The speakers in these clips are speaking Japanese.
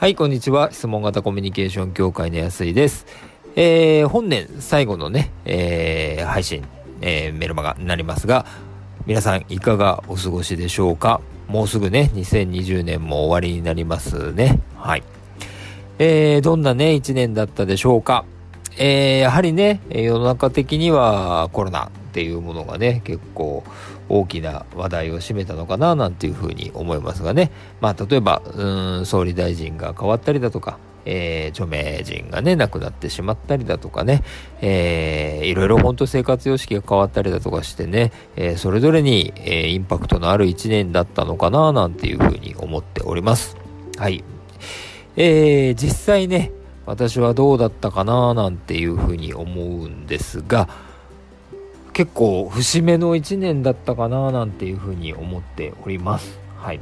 はい、こんにちは。質問型コミュニケーション協会の安井です。えー、本年最後のね、えー、配信、えー、メルマガになりますが、皆さんいかがお過ごしでしょうか？もうすぐね、2020年も終わりになりますね。はい。えー、どんなね、一年だったでしょうか？えー、やはりね、世の中的にはコロナっていうものがね、結構大きな話題を占めたのかななんていうふうに思いますがね。まあ、例えば、うん、総理大臣が変わったりだとか、えー、著名人がね、亡くなってしまったりだとかね、えー、いろいろ本当生活様式が変わったりだとかしてね、えー、それぞれに、えー、インパクトのある一年だったのかななんていうふうに思っております。はい。えー、実際ね、私はどうだったかななんていうふうに思うんですが、結構節目の1年だったかななんていうふうに思っております。はい。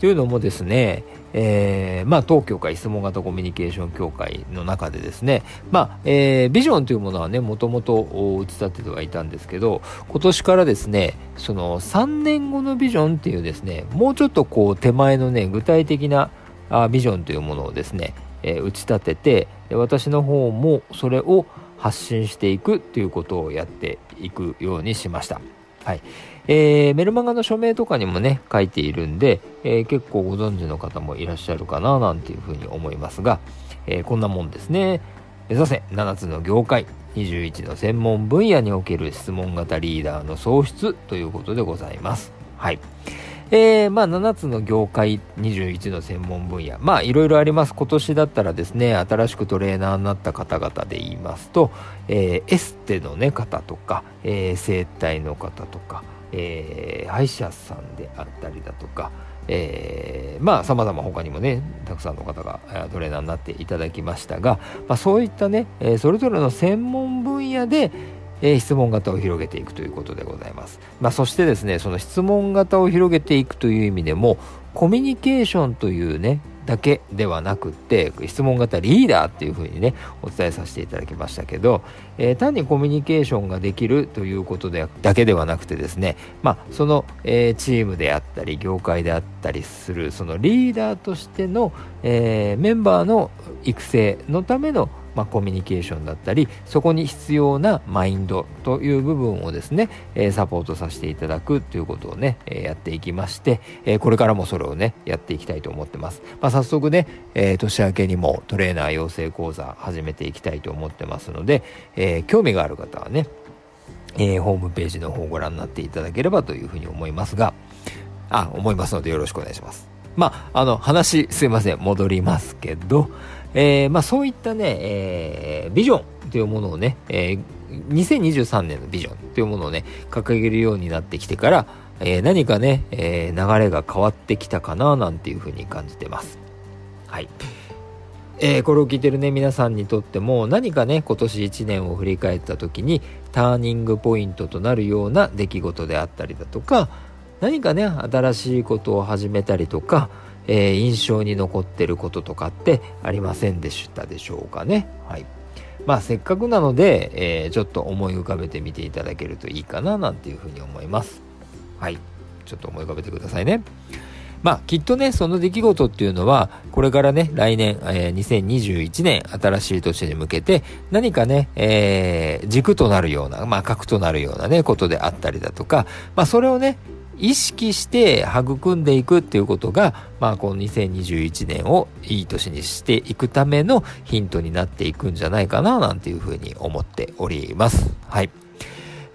というのもですね、えー、まあ、当協会質問型コミュニケーション協会の中でですね、まあ、えー、ビジョンというものはね、もともと打ち立ててはいたんですけど、今年からですね、その3年後のビジョンっていうですね、もうちょっとこう手前のね、具体的なあビジョンというものをですね、えー、打ち立てて、私の方もそれを発信していくっていうことをやっていくようにしました。はい。えー、メルマガの署名とかにもね、書いているんで、えー、結構ご存知の方もいらっしゃるかななんていうふうに思いますが、えー、こんなもんですね。目指せ7つの業界、21の専門分野における質問型リーダーの創出ということでございます。はい。えー、まあ、7つの業界、21の専門分野。まあ、いろいろあります。今年だったらですね、新しくトレーナーになった方々で言いますと、えー、エステのね、方とか、えー、整体の方とか、え、歯医者さんであったりだとか、えー、まあ様々他にもねたくさんの方がトレーナーになっていただきましたが、まあ、そういったね、え、それぞれの専門分野で、え、質問型を広げていくということでございます。まあ、そしてですね、その質問型を広げていくという意味でも、コミュニケーションというね、だけではなくって、質問型リーダーっていうふうにね、お伝えさせていただきましたけど、えー、単にコミュニケーションができるということでだけではなくてですね、まあ、その、えー、チームであったり、業界であったりする、そのリーダーとしての、えー、メンバーの育成のためのまあ、コミュニケーションだったりそこに必要なマインドという部分をですね、えー、サポートさせていただくということをね、えー、やっていきまして、えー、これからもそれをねやっていきたいと思ってます、まあ、早速ね、え年明けにもトレーナー養成講座始めていきたいと思ってますので、え興味がある方はねえー、ホームページの方をご覧になっていただければというふうに思いますが、あ、思いますのでよろしくお願いします。まあ、あの、話、すいません、戻りますけど、えー、まあ、そういったね、えー、ビジョンというものをね、えー、2023年のビジョンというものをね、掲げるようになってきてから、え、何かね、え、流れが変わってきたかななんていうふうに感じてます。はい。え、これを聞いてるね、皆さんにとっても何かね、今年1年を振り返った時にターニングポイントとなるような出来事であったりだとか、何かね、新しいことを始めたりとか、えー、印象に残ってることとかってありませんでしたでしょうかね。はい。まあせっかくなので、えー、ちょっと思い浮かべてみていただけるといいかななんていうふうに思います。はい。ちょっと思い浮かべてくださいね。まあきっとね、その出来事っていうのは、これからね、来年、えー、2021年、新しい年に向けて、何かね、えー、軸となるような、まあ核となるようなね、ことであったりだとか、まあそれをね、意識して育んでいくっていうことが、まあ、この2021年をいい年にしていくためのヒントになっていくんじゃないかな、なんていうふうに思っております。はい。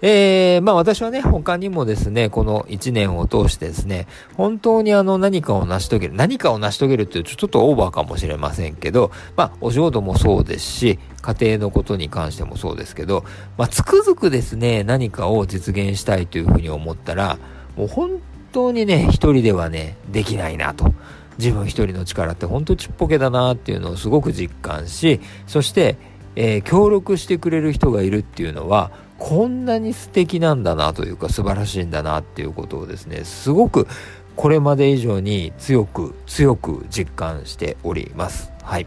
えー、まあ私はね、他にもですね、この1年を通してですね、本当にあの何かを成し遂げる、何かを成し遂げるっていうちょっとオーバーかもしれませんけど、まあお仕事もそうですし、家庭のことに関してもそうですけど、まあつくづくですね、何かを実現したいというふうに思ったら、もう本当にね、一人ではね、できないなと。自分一人の力って本当ちっぽけだなっていうのをすごく実感し、そして、えー、協力してくれる人がいるっていうのは、こんなに素敵なんだなというか素晴らしいんだなっていうことをですね、すごくこれまで以上に強く強く実感しております。はい。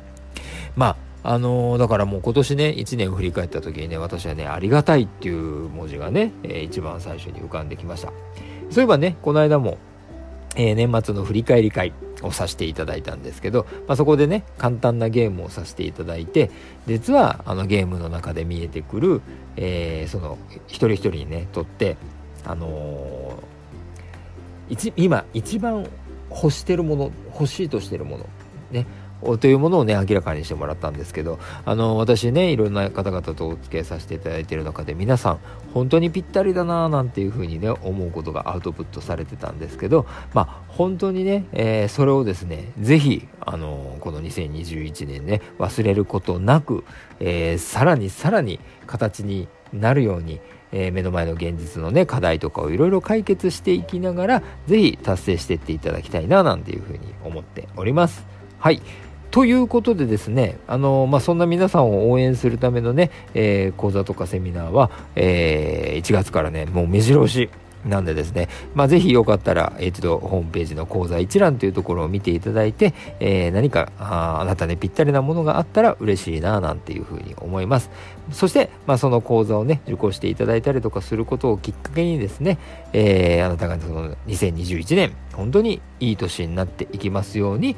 まあ、あのー、だからもう今年ね、1年を振り返った時にね、私はね、ありがたいっていう文字がね、えー、一番最初に浮かんできました。そういえばね、この間も、えー、年末の振り返り会、をさせていただいたんですけど、まあ、そこでね簡単なゲームをさせていただいて実はあのゲームの中で見えてくる、えー、その一人一人にねとってあのー、今一番欲してるもの欲しいとしてるものねというものをね明らかにしてもらったんですけどあの私ねいろんな方々とお付き合いさせていただいている中で皆さん本当にぴったりだななんていうふうにね思うことがアウトプットされてたんですけどまあ本当にね、えー、それをですねぜひあのこの2021年ね忘れることなく、えー、さらにさらに形になるようにえー、目の前の現実のね課題とかをいろいろ解決していきながら是非達成していっていただきたいななんていうふうに思っております。はい。ということでですね、あのまあ、そんな皆さんを応援するためのね、えー、講座とかセミナーは、えー、1月からね、もう目白押しなんでですね、まあ、ぜひよかったら、一度ホームページの講座一覧というところを見ていただいて、えー、何かああなたねぴったりなものがあったら嬉しいななんていうふうに思います。そして、まあ、その講座をね、受講していただいたりとかすることをきっかけにですね、えー、あなたがその2021年、本当にいい年になっていきますように、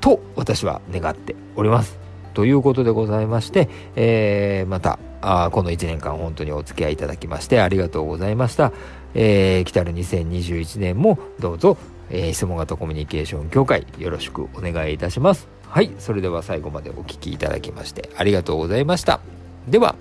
と私は願っております。ということでございまして、えー、またあこの1年間本当にお付き合いいただきましてありがとうございました。えー、来たる2021年もどうぞ、えー、質問型コミュニケーション協会よろしくお願いいたします。はい、それでは最後までお聴きいただきましてありがとうございました。では、